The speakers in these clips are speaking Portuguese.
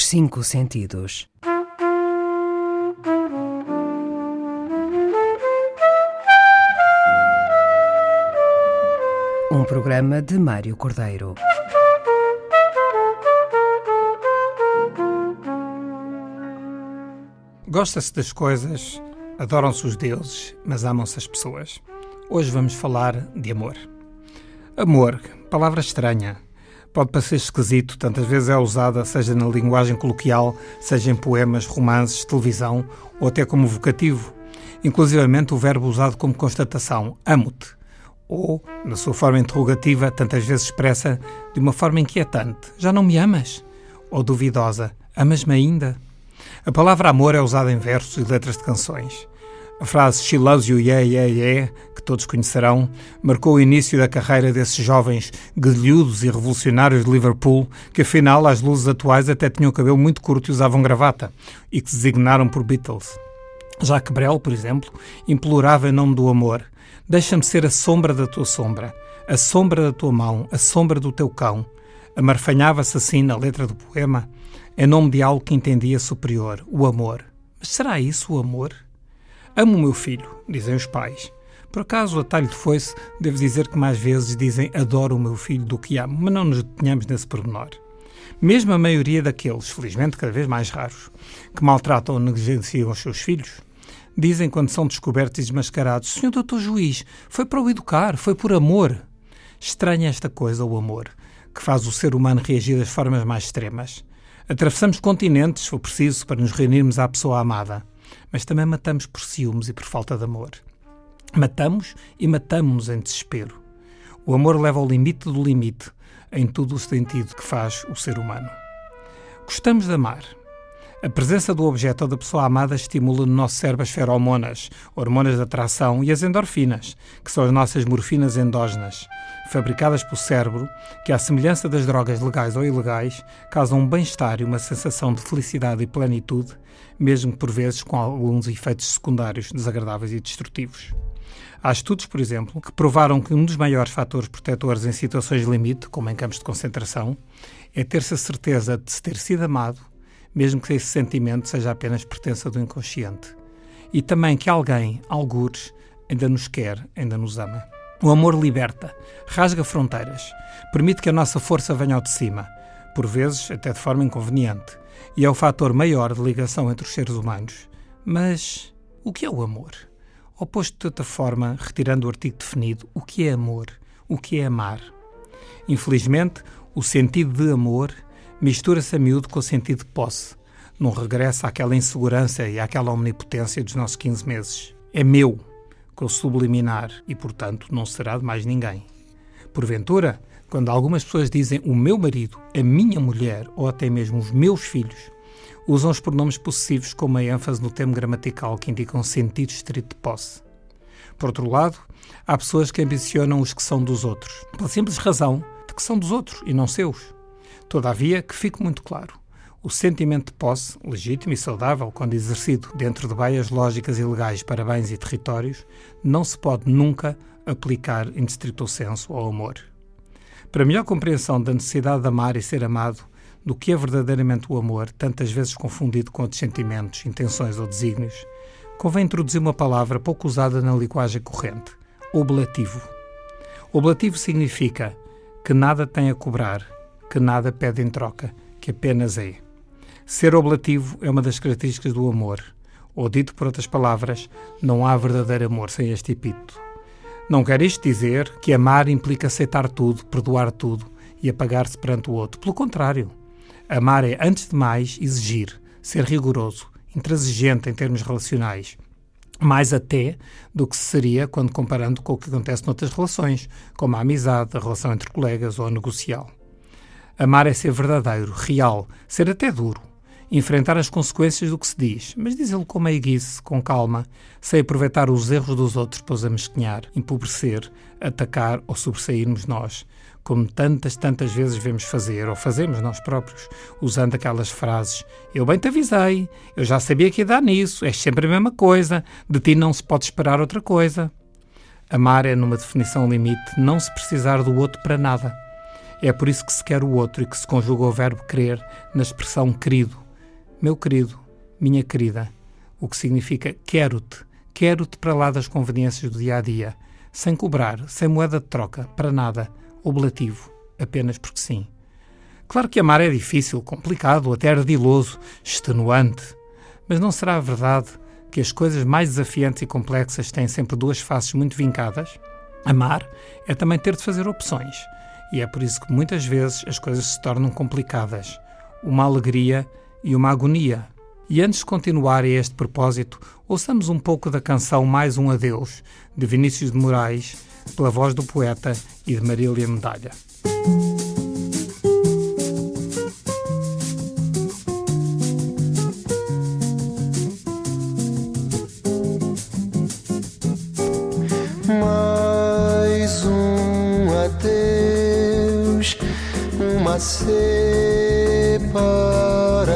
Os cinco sentidos. Um programa de Mário Cordeiro. Gosta-se das coisas, adoram-se os deuses, mas amam-se as pessoas. Hoje vamos falar de amor. Amor, palavra estranha. Pode parecer esquisito, tantas vezes é usada, seja na linguagem coloquial, seja em poemas, romances, televisão ou até como vocativo. Inclusivamente o verbo usado como constatação, amo-te. Ou, na sua forma interrogativa, tantas vezes expressa de uma forma inquietante, já não me amas? Ou duvidosa, amas-me ainda? A palavra amor é usada em versos e letras de canções. A frase She loves you, yeah, yeah, yeah, todos conhecerão, marcou o início da carreira desses jovens guerrilhudos e revolucionários de Liverpool, que afinal, às luzes atuais, até tinham cabelo muito curto e usavam gravata, e que se designaram por Beatles. Jacques Brel, por exemplo, implorava em nome do amor: Deixa-me ser a sombra da tua sombra, a sombra da tua mão, a sombra do teu cão. Amarfanhava-se assim na letra do poema em nome de algo que entendia superior, o amor. Mas será isso o amor? Amo o meu filho, dizem os pais. Por acaso, a talho de foice, devo dizer que mais vezes dizem adoro o meu filho do que amo, mas não nos detenhamos nesse pormenor. Mesmo a maioria daqueles, felizmente cada vez mais raros, que maltratam ou negligenciam os seus filhos, dizem quando são descobertos e desmascarados: Senhor doutor juiz, foi para o educar, foi por amor. Estranha esta coisa, o amor, que faz o ser humano reagir das formas mais extremas. Atravessamos continentes, se for preciso, para nos reunirmos à pessoa amada, mas também matamos por ciúmes e por falta de amor. Matamos e matamos-nos em desespero. O amor leva ao limite do limite, em todo o sentido que faz o ser humano. Gostamos de amar. A presença do objeto ou da pessoa amada estimula no nosso cérebro as feromonas, hormonas de atração, e as endorfinas, que são as nossas morfinas endógenas, fabricadas pelo cérebro, que, à semelhança das drogas legais ou ilegais, causam um bem-estar e uma sensação de felicidade e plenitude, mesmo por vezes com alguns efeitos secundários desagradáveis e destrutivos. Há estudos, por exemplo, que provaram que um dos maiores fatores protetores em situações de limite, como em campos de concentração, é ter-se a certeza de se ter sido amado, mesmo que esse sentimento seja apenas pertença do inconsciente. E também que alguém, algures, ainda nos quer, ainda nos ama. O amor liberta, rasga fronteiras, permite que a nossa força venha ao de cima, por vezes até de forma inconveniente, e é o fator maior de ligação entre os seres humanos. Mas o que é o amor? Ou posto de outra forma, retirando o artigo definido, o que é amor? O que é amar? Infelizmente, o sentido de amor mistura-se a miúdo com o sentido de posse, num regresso àquela insegurança e àquela omnipotência dos nossos 15 meses. É meu, com o subliminar e, portanto, não será de mais ninguém. Porventura, quando algumas pessoas dizem o meu marido, a minha mulher ou até mesmo os meus filhos, usam os pronomes possessivos com uma ênfase no termo gramatical que indica um sentido estrito de posse. Por outro lado, há pessoas que ambicionam os que são dos outros, pela simples razão de que são dos outros e não seus. Todavia, que fique muito claro, o sentimento de posse, legítimo e saudável quando exercido dentro de baias lógicas e legais para bens e territórios, não se pode nunca aplicar em estrito senso ao amor. Para melhor compreensão da necessidade de amar e ser amado, do que é verdadeiramente o amor, tantas vezes confundido com outros sentimentos, intenções ou desígnios, convém introduzir uma palavra pouco usada na linguagem corrente: oblativo. Oblativo significa que nada tem a cobrar, que nada pede em troca, que apenas é. Ser oblativo é uma das características do amor. Ou dito por outras palavras, não há verdadeiro amor sem este epíteto. Não quer isto dizer que amar implica aceitar tudo, perdoar tudo e apagar-se perante o outro. Pelo contrário, amar é, antes de mais, exigir, ser rigoroso, intransigente em termos relacionais, mais até do que seria quando comparando com o que acontece noutras relações, como a amizade, a relação entre colegas ou a negocial. Amar é ser verdadeiro, real, ser até duro, enfrentar as consequências do que se diz, mas dizê-lo com meiguice, com calma, sem aproveitar os erros dos outros para os amesquinhar, empobrecer, atacar ou sobressairmos nós, como tantas, tantas vezes vemos fazer, ou fazemos nós próprios, usando aquelas frases: Eu bem te avisei, eu já sabia que ia dar nisso, é sempre a mesma coisa, de ti não se pode esperar outra coisa. Amar é, numa definição limite, não se precisar do outro para nada É por isso que se quer o outro e que se conjuga o verbo querer na expressão querido. Meu querido, minha querida, o que significa quero-te, quero-te para lá das conveniências do dia a dia, sem cobrar, sem moeda de troca, para nada, oblativo, apenas porque sim. Claro que amar é difícil, complicado, até ardiloso, extenuante, mas não será verdade que as coisas mais desafiantes e complexas têm sempre duas faces muito vincadas? Amar é também ter de fazer opções, e é por isso que muitas vezes as coisas se tornam complicadas, uma alegria e uma agonia. E antes de continuar a este propósito, ouçamos um pouco da canção Mais um Adeus, de Vinícius de Moraes, pela voz do poeta e de Marília Medalha.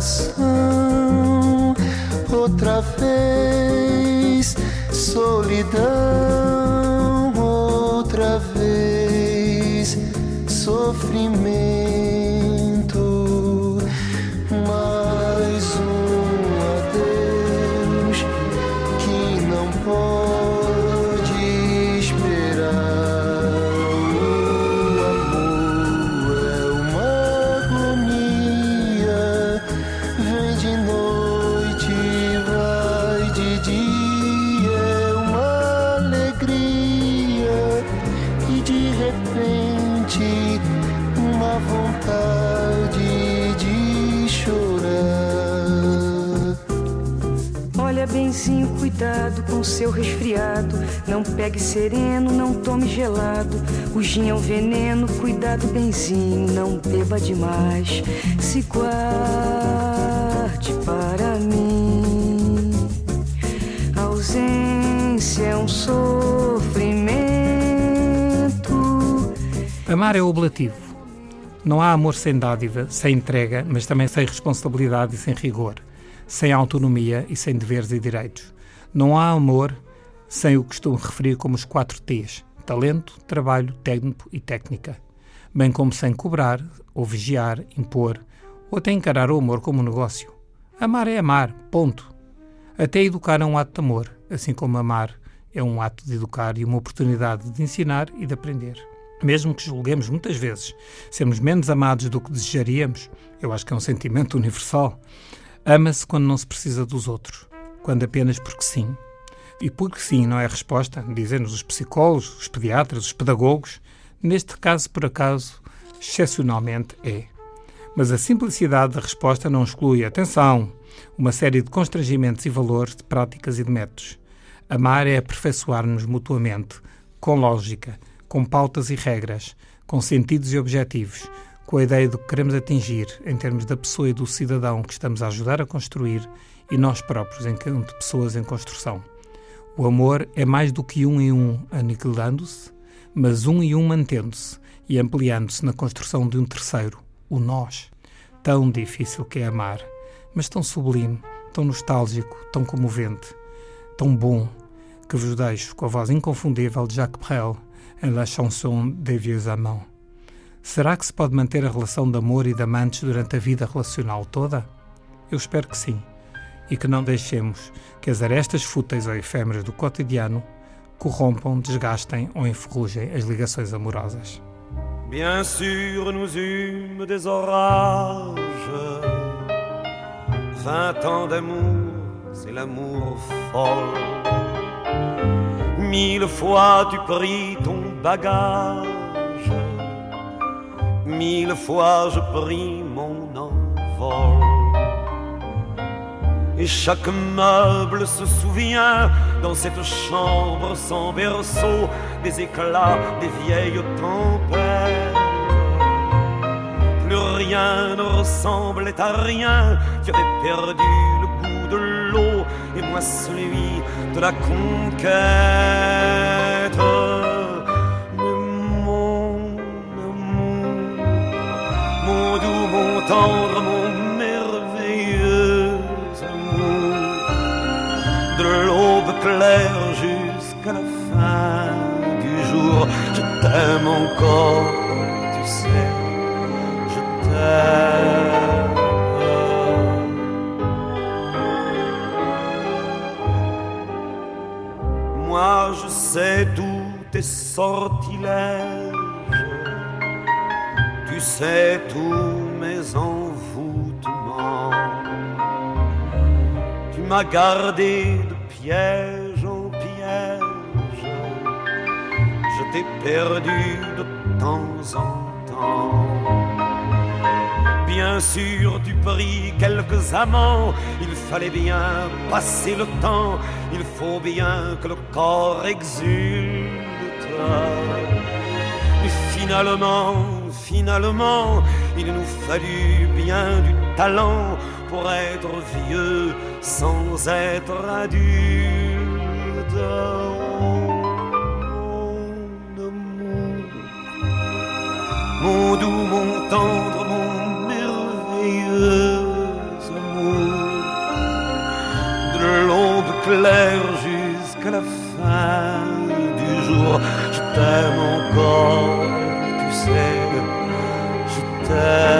separação, outra vez solidão, sofrimento. Vez sofrimento. cuidado com seu resfriado. Não pegue sereno, não tome gelado. O gin é um veneno, cuidado, benzinho. Não beba demais, se guarde para mim. A ausência é um sofrimento. Amar é oblativo. Não há amor sem dádiva, sem entrega, mas também sem responsabilidade e sem rigor, sem autonomia e sem deveres e direitos. Não há amor sem o que costumo referir como os quatro T's: talento, trabalho, técnico e técnica. Bem como sem cobrar, ou vigiar, impor, ou até encarar o amor como um negócio. Amar é amar, ponto. Até educar é um ato de amor, assim como amar é um ato de educar e uma oportunidade de ensinar e de aprender. Mesmo que julguemos muitas vezes sermos menos amados do que desejaríamos, eu acho que é um sentimento universal. Ama-se quando não se precisa dos outros quando apenas porque sim. E porque sim não é resposta, dizem-nos os psicólogos, os pediatras, os pedagogos, neste caso, por acaso, excepcionalmente é. Mas a simplicidade da resposta não exclui, atenção, uma série de constrangimentos e valores, de práticas e de métodos. Amar é aperfeiçoar-nos mutuamente, com lógica, com pautas e regras, com sentidos e objetivos, com a ideia do que queremos atingir em termos da pessoa e do cidadão que estamos a ajudar a construir e nós próprios, enquanto pessoas em construção. O amor é mais do que um e um aniquilando-se, mas um e um mantendo-se e ampliando-se na construção de um terceiro, o nós. Tão difícil que é amar, mas tão sublime, tão nostálgico, tão comovente, tão bom, que vos deixo com a voz inconfundível de Jacques Brel La Chanson des Vieux Amants. Será que se pode manter a relação de amor e de amantes durante a vida relacional toda? Eu espero que sim e que não deixemos que as arestas fúteis ou efêmeras do cotidiano corrompam, desgastem ou enferrujem as ligações amorosas. Bien sûr, nous eûmes des orages. Vingt ans d'amour, c'est l'amour folle. Mille fois tu pris ton bagage. Mille fois je pris mon envol. Et chaque meuble se souvient dans cette chambre sans berceau des éclats des vieilles tempêtes. Plus rien ne ressemblait à rien, tu avais perdu le goût de l'eau et moi celui de la conquête. Mon doux, mon tendre, mon de l'aube claire jusqu'à la fin du jour. Je t'aime encore, tu sais. t'aime. Moi je sais tous tes sortilèges, tu sais tous mes envoûtements. Tu m'as gardé de piège en piège, je t'ai perdu de temps en temps. Bien sûr, tu pris quelques amants, il fallait bien passer le temps, il faut bien que le corps exulte. Et finalement, finalement, il nous fallut bien du talent pour être vieux sans être adulte. Oh, mon doux, mon tendre, mon merveilleux amour, de l'aube claire jusqu'à la fin du jour, je t'aime encore, love.